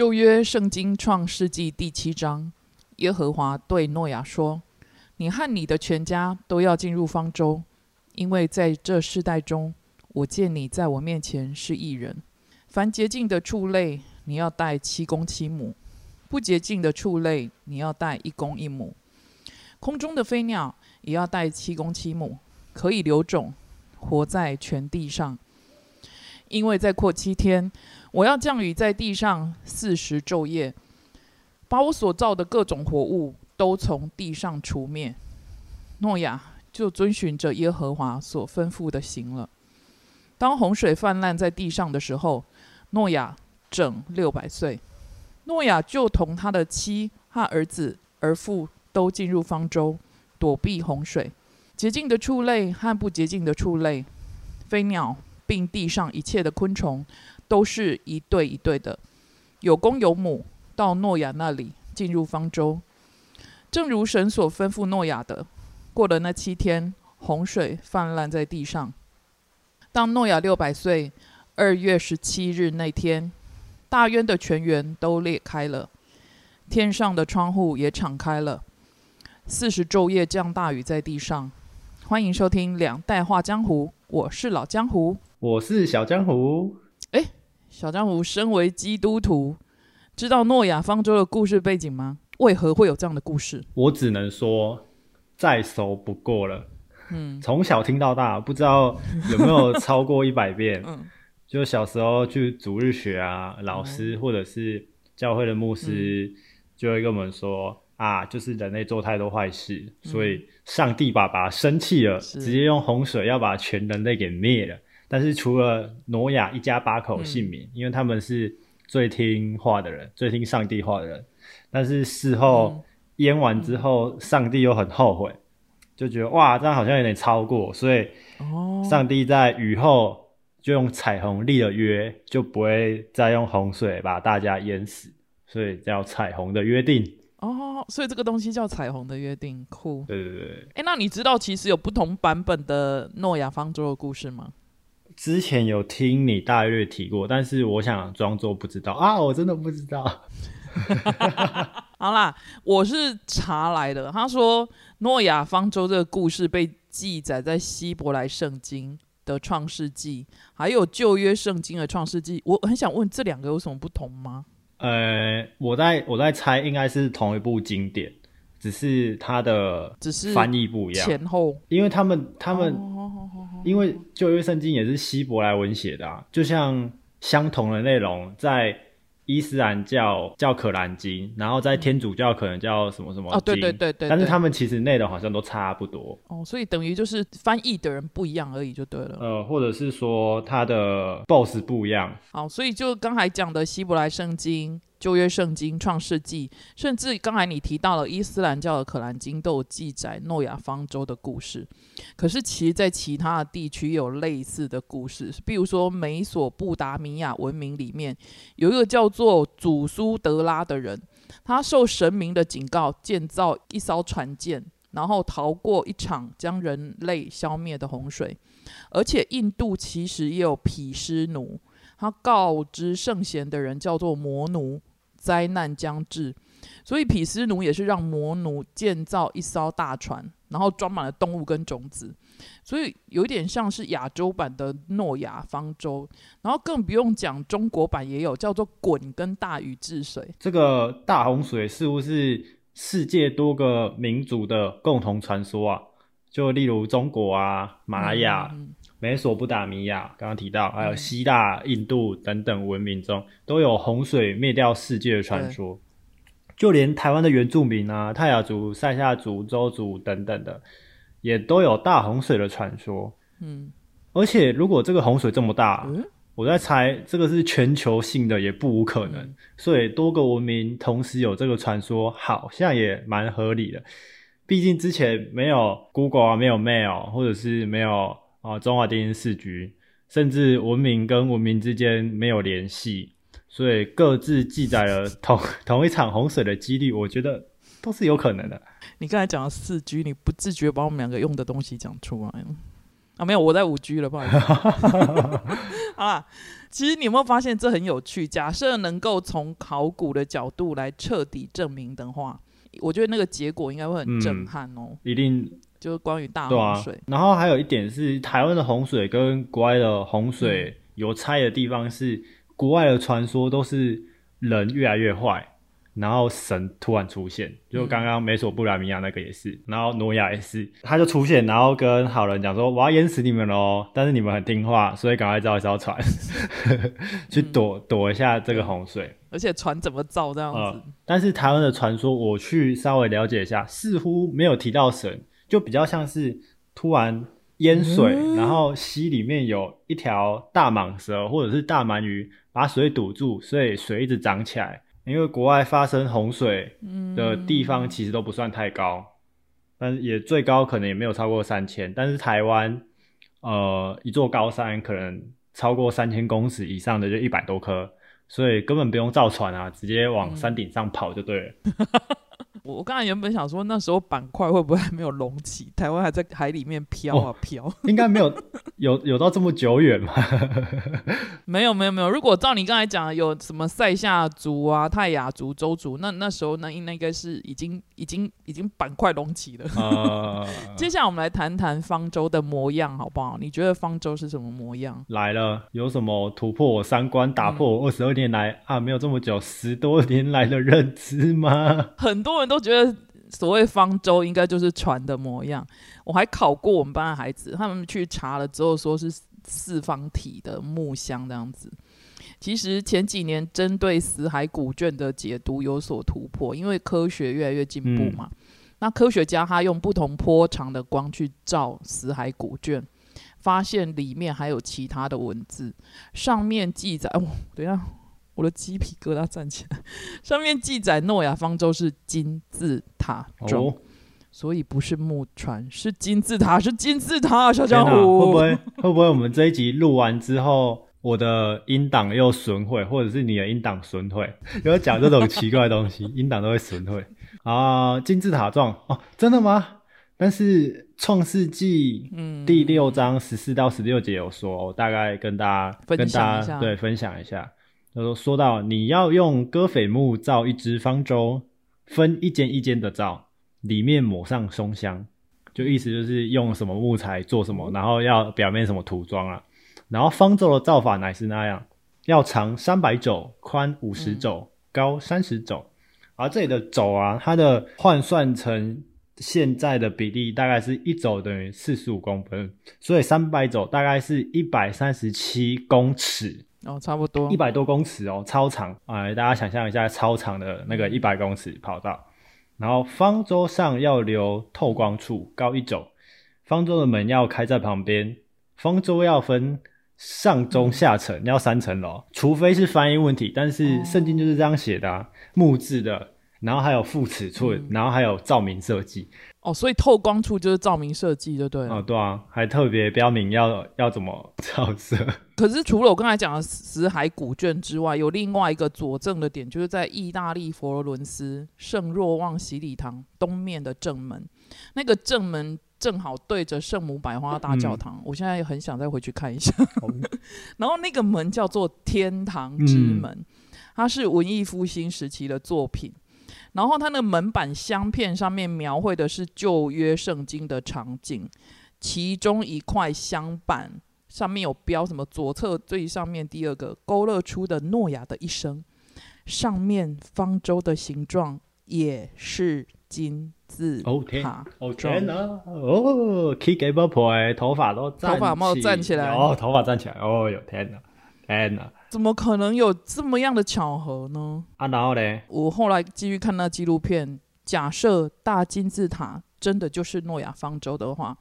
旧约圣经创世纪第七章，耶和华对诺亚说：“你和你的全家都要进入方舟，因为在这世代中，我见你在我面前是异人。凡洁净的畜类，你要带七公七母；不洁净的畜类，你要带一公一母。空中的飞鸟也要带七公七母，可以留种，活在全地上。因为再过七天。”我要降雨在地上四十昼夜，把我所造的各种活物都从地上除灭。诺亚就遵循着耶和华所吩咐的行了。当洪水泛滥在地上的时候，诺亚整六百岁。诺亚就同他的妻和儿子、儿妇都进入方舟，躲避洪水。洁净的畜类和不洁净的畜类，飞鸟，并地上一切的昆虫。都是一对一对的，有公有母，到诺亚那里进入方舟，正如神所吩咐诺亚的。过了那七天，洪水泛滥在地上。当诺亚六百岁二月十七日那天，大渊的泉源都裂开了，天上的窗户也敞开了，四十昼夜降大雨在地上。欢迎收听两代画江湖，我是老江湖，我是小江湖。哎。小江湖身为基督徒，知道诺亚方舟的故事背景吗？为何会有这样的故事？我只能说再熟不过了。嗯，从小听到大，不知道有没有超过一百遍。嗯，就小时候去主日学啊，老师或者是教会的牧师就会跟我们说啊，就是人类做太多坏事，所以上帝爸爸生气了，直接用洪水要把全人类给灭了。但是除了挪亚一家八口幸免，因为他们是最听话的人，最听上帝话的人。但是事后淹完之后，上帝又很后悔，就觉得哇，这样好像有点超过，所以上帝在雨后就用彩虹立了约，就不会再用洪水把大家淹死，所以叫彩虹的约定。哦，所以这个东西叫彩虹的约定，酷。对对对。哎，那你知道其实有不同版本的诺亚方舟的故事吗？之前有听你大略提过，但是我想装作不知道啊，我真的不知道。好啦，我是查来的。他说诺亚方舟这个故事被记载在希伯来圣经的创世纪，还有旧约圣经的创世纪。我很想问，这两个有什么不同吗？呃，我在我在猜，应该是同一部经典。只是它的只是翻译不一样，前后，因为他们他们，因为旧约圣经也是希伯来文写的啊，就像相同的内容在伊斯兰教叫可兰经，然后在天主教可能叫什么什么哦，对对对对，但是他们其实内容好像都差不多。哦，所以等于就是翻译的人不一样而已就对了，呃，或者是说他的 boss 不一样，好，所以就刚才讲的希伯来圣经。旧约圣经、创世纪，甚至刚才你提到了伊斯兰教的可兰经，都有记载诺亚方舟的故事。可是，其实，在其他的地区有类似的故事，比如说美索不达米亚文明里面有一个叫做祖苏德拉的人，他受神明的警告，建造一艘船舰，然后逃过一场将人类消灭的洪水。而且，印度其实也有毗湿奴，他告知圣贤的人叫做摩奴。灾难将至，所以毗斯奴也是让魔奴建造一艘大船，然后装满了动物跟种子，所以有点像是亚洲版的诺亚方舟。然后更不用讲，中国版也有叫做“滚”跟“大禹治水”。这个大洪水似乎是世界多个民族的共同传说啊，就例如中国啊、马来亚。美索不达米亚刚刚提到，还有希腊、印度等等文明中，都有洪水灭掉世界的传说。就连台湾的原住民啊，泰雅族、塞夏族、周族等等的，也都有大洪水的传说。嗯，而且如果这个洪水这么大，我在猜这个是全球性的，也不无可能。所以多个文明同时有这个传说，好像也蛮合理的。毕竟之前没有 Google 啊，没有 Mail，或者是没有。啊，中华电信四局，甚至文明跟文明之间没有联系，所以各自记载了同 同一场洪水的几率，我觉得都是有可能的。你刚才讲的四 G，你不自觉把我们两个用的东西讲出来了。啊，没有，我在五 G 了，不好意思。好啦，其实你有没有发现这很有趣？假设能够从考古的角度来彻底证明的话，我觉得那个结果应该会很震撼哦。一定就是关于大洪水。然后还有一点是，台湾的洪水跟国外的洪水有差的地方是，国外的传说都是人越来越坏。然后神突然出现，就刚刚美索不达米亚那个也是，然后挪亚也是，他就出现，然后跟好人讲说：“我要淹死你们喽！”但是你们很听话，所以赶快造一艘船 去躲躲一下这个洪水。而且船怎么造这样子？但是台湾的传说，我去稍微了解一下，似乎没有提到神，就比较像是突然淹水，然后溪里面有一条大蟒蛇或者是大鳗鱼把水堵住，所以水一直涨起来。因为国外发生洪水的地方其实都不算太高，但是也最高可能也没有超过三千。但是台湾，呃，一座高山可能超过三千公尺以上的就一百多颗，所以根本不用造船啊，直接往山顶上跑就对了。我我刚才原本想说，那时候板块会不会还没有隆起？台湾还在海里面飘啊飘？应该没有，有有到这么久远吗？没有没有没有。如果照你刚才讲，有什么塞夏族啊、泰雅族、周族，那那时候那应该是已经已经已经板块隆起了。啊。接下来我们来谈谈方舟的模样，好不好？你觉得方舟是什么模样？来了，有什么突破我三观、打破我二十二年来啊没有这么久十多年来的认知吗？很多人。都觉得所谓方舟应该就是船的模样。我还考过我们班的孩子，他们去查了之后说是四方体的木箱这样子。其实前几年针对死海古卷的解读有所突破，因为科学越来越进步嘛。那科学家他用不同波长的光去照死海古卷，发现里面还有其他的文字，上面记载哦，等一下。我的鸡皮疙瘩站起来，上面记载诺亚方舟是金字塔状，所以不是木船，是金字塔，是金字塔。小江湖会不会会不会我们这一集录完之后，我的音档又损毁，或者是你的音档损毁？有讲这种奇怪的东西，音档都会损毁啊！金字塔状哦，真的吗？但是创世纪嗯第六章十四到十六节有说，我大概跟大家分享对，分享一下。他说：“说到你要用戈斐木造一只方舟，分一间一间的造，里面抹上松香，就意思就是用什么木材做什么，然后要表面什么涂装啊。然后方舟的造法乃是那样，要长三百肘，宽五十肘，高三十肘。而这里的肘啊，它的换算成现在的比例，大概是一肘等于四十五公分，所以三百肘大概是一百三十七公尺。”哦，差不多。一百多公尺哦，超长。啊！大家想象一下，超长的那个一百公尺跑道，然后方舟上要留透光处，高一肘，方舟的门要开在旁边，方舟要分上中下层，要三层楼，除非是翻译问题，但是圣经就是这样写的，木质的，然后还有副尺寸，然后还有照明设计。哦，所以透光处就是照明设计，就对了。哦，对啊，还特别标明要要怎么照射。可是除了我刚才讲的死海古卷之外，有另外一个佐证的点，就是在意大利佛罗伦斯圣若望洗礼堂东面的正门，那个正门正好对着圣母百花大教堂。我现在很想再回去看一下。然后那个门叫做天堂之门，它是文艺复兴时期的作品。然后它那个门板镶片上面描绘的是旧约圣经的场景，其中一块镶板上面有标什么？左侧最上面第二个勾勒出的诺亚的一生，上面方舟的形状也是金字塔。哦天哪！哦，K 给波婆头发都头发帽站起来哦，头发站起来哦哟天哪，天哪！怎么可能有这么样的巧合呢？啊，然后嘞，我后来继续看那纪录片，假设大金字塔真的就是诺亚方舟的话，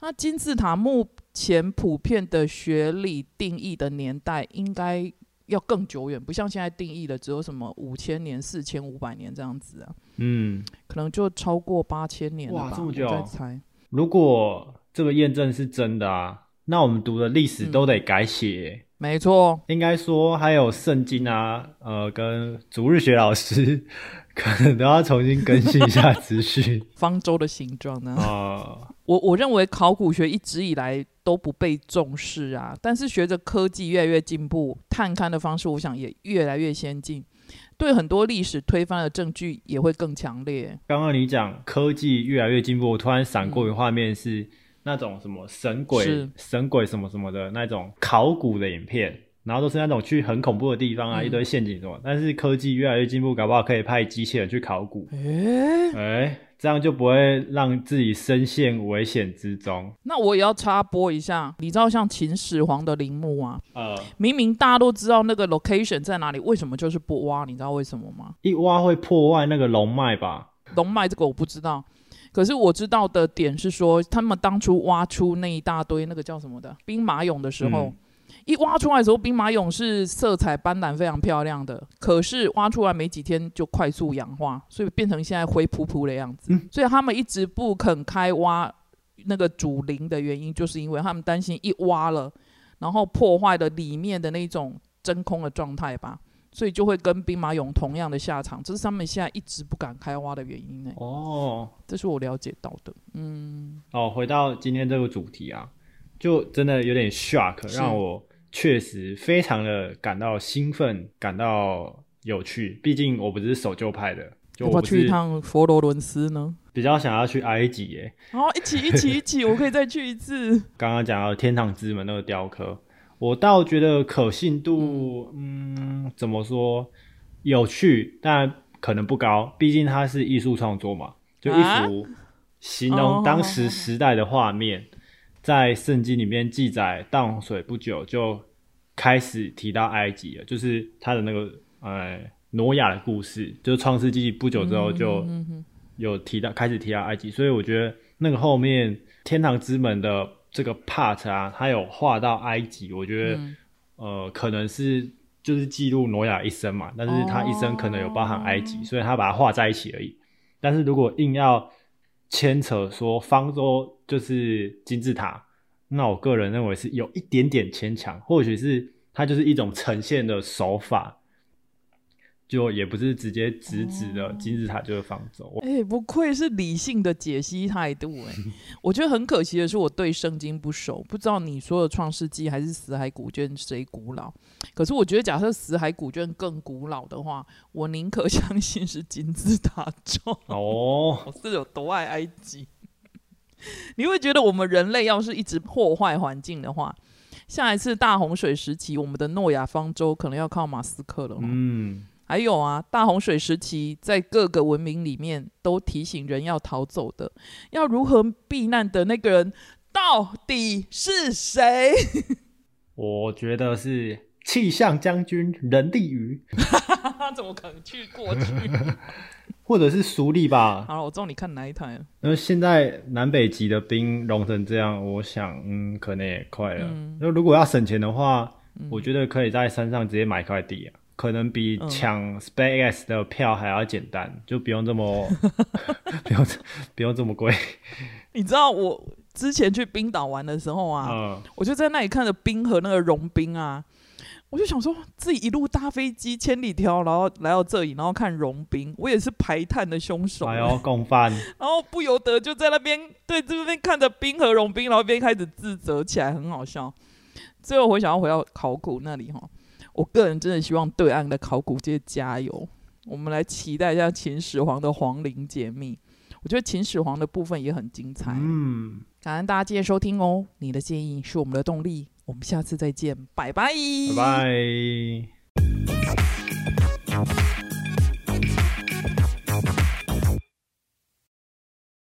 那金字塔目前普遍的学理定义的年代应该要更久远，不像现在定义的只有什么五千年、四千五百年这样子啊。嗯，可能就超过八千年了吧？这么久？猜。如果这个验证是真的啊，那我们读的历史都得改写。没错，应该说还有圣经啊，呃，跟主日学老师 可能都要重新更新一下资讯。方舟的形状呢？啊，我我认为考古学一直以来都不被重视啊，但是随着科技越来越进步，探勘的方式我想也越来越先进，对很多历史推翻的证据也会更强烈。刚刚你讲科技越来越进步，我突然闪过一个画面是那种什么神鬼、神鬼什么什么的那种考古的影片。然后都是那种去很恐怖的地方啊，一堆陷阱什么。但是科技越来越进步，搞不好可以派机器人去考古。哎哎，这样就不会让自己深陷危险之中。那我也要插播一下，你知道像秦始皇的陵墓啊，呃，明明大家都知道那个 location 在哪里，为什么就是不挖？你知道为什么吗？一挖会破坏那个龙脉吧？龙脉这个我不知道，可是我知道的点是说，他们当初挖出那一大堆那个叫什么的兵马俑的时候。一挖出来的时候，兵马俑是色彩斑斓、非常漂亮的。可是挖出来没几天就快速氧化，所以变成现在灰扑扑的样子。所以他们一直不肯开挖那个主陵的原因，就是因为他们担心一挖了，然后破坏了里面的那种真空的状态吧。所以就会跟兵马俑同样的下场，这是他们现在一直不敢开挖的原因呢。哦，这是我了解到的。嗯，哦，回到今天这个主题啊，就真的有点 shock，让我。确实非常的感到兴奋，感到有趣。毕竟我不是守旧派的，就我去一趟佛罗伦斯呢，比较想要去埃及耶。哦，一起一起一起，我可以再去一次。刚刚讲到天堂之门那个雕刻，我倒觉得可信度，嗯，怎么说，有趣，但可能不高。毕竟它是艺术创作嘛，就一幅形容当时时代的画面。在圣经里面记载，大洪水不久就开始提到埃及了，就是他的那个呃挪亚的故事，就是创世纪不久之后就有提到开始提到埃及，所以我觉得那个后面天堂之门的这个 part 啊，他有画到埃及，我觉得呃可能是就是记录挪亚一生嘛，但是他一生可能有包含埃及，所以他把它画在一起而已。但是如果硬要牵扯说方舟。就是金字塔，那我个人认为是有一点点牵强，或许是它就是一种呈现的手法，就也不是直接直指的金字塔就是方舟。哎，不愧是理性的解析态度哎，我觉得很可惜的是我对圣经不熟，不知道你说的创世纪还是死海古卷谁古老。可是我觉得假设死海古卷更古老的话，我宁可 相信是金字塔中哦，我是有多爱埃及。你会觉得我们人类要是一直破坏环境的话，下一次大洪水时期，我们的诺亚方舟可能要靠马斯克了。嗯，还有啊，大洪水时期，在各个文明里面都提醒人要逃走的，要如何避难的那个人到底是谁？我觉得是气象将军人地宇。怎么可能去过去？或者是苏力吧。好了，我知道你看哪一台了。那现在南北极的冰融成这样，我想，嗯，可能也快了。那如果要省钱的话，我觉得可以在山上直接买块地啊，可能比抢 SpaceX 的票还要简单，就不用这么 不用不用这么贵。你知道我之前去冰岛玩的时候啊，我就在那里看着冰和那个融冰啊。我就想说，自己一路搭飞机千里迢，然后来到这里，然后看融冰，我也是排碳的凶手。哎呦，共犯！然后不由得就在那边对这边看着冰和融冰，然后边开始自责起来，很好笑。最后我想要回到考古那里哈，我个人真的希望对岸的考古界加油，我们来期待一下秦始皇的皇陵解密。我觉得秦始皇的部分也很精彩。嗯，感恩大家今天收听哦，你的建议是我们的动力。我们下次再见，拜拜，拜拜。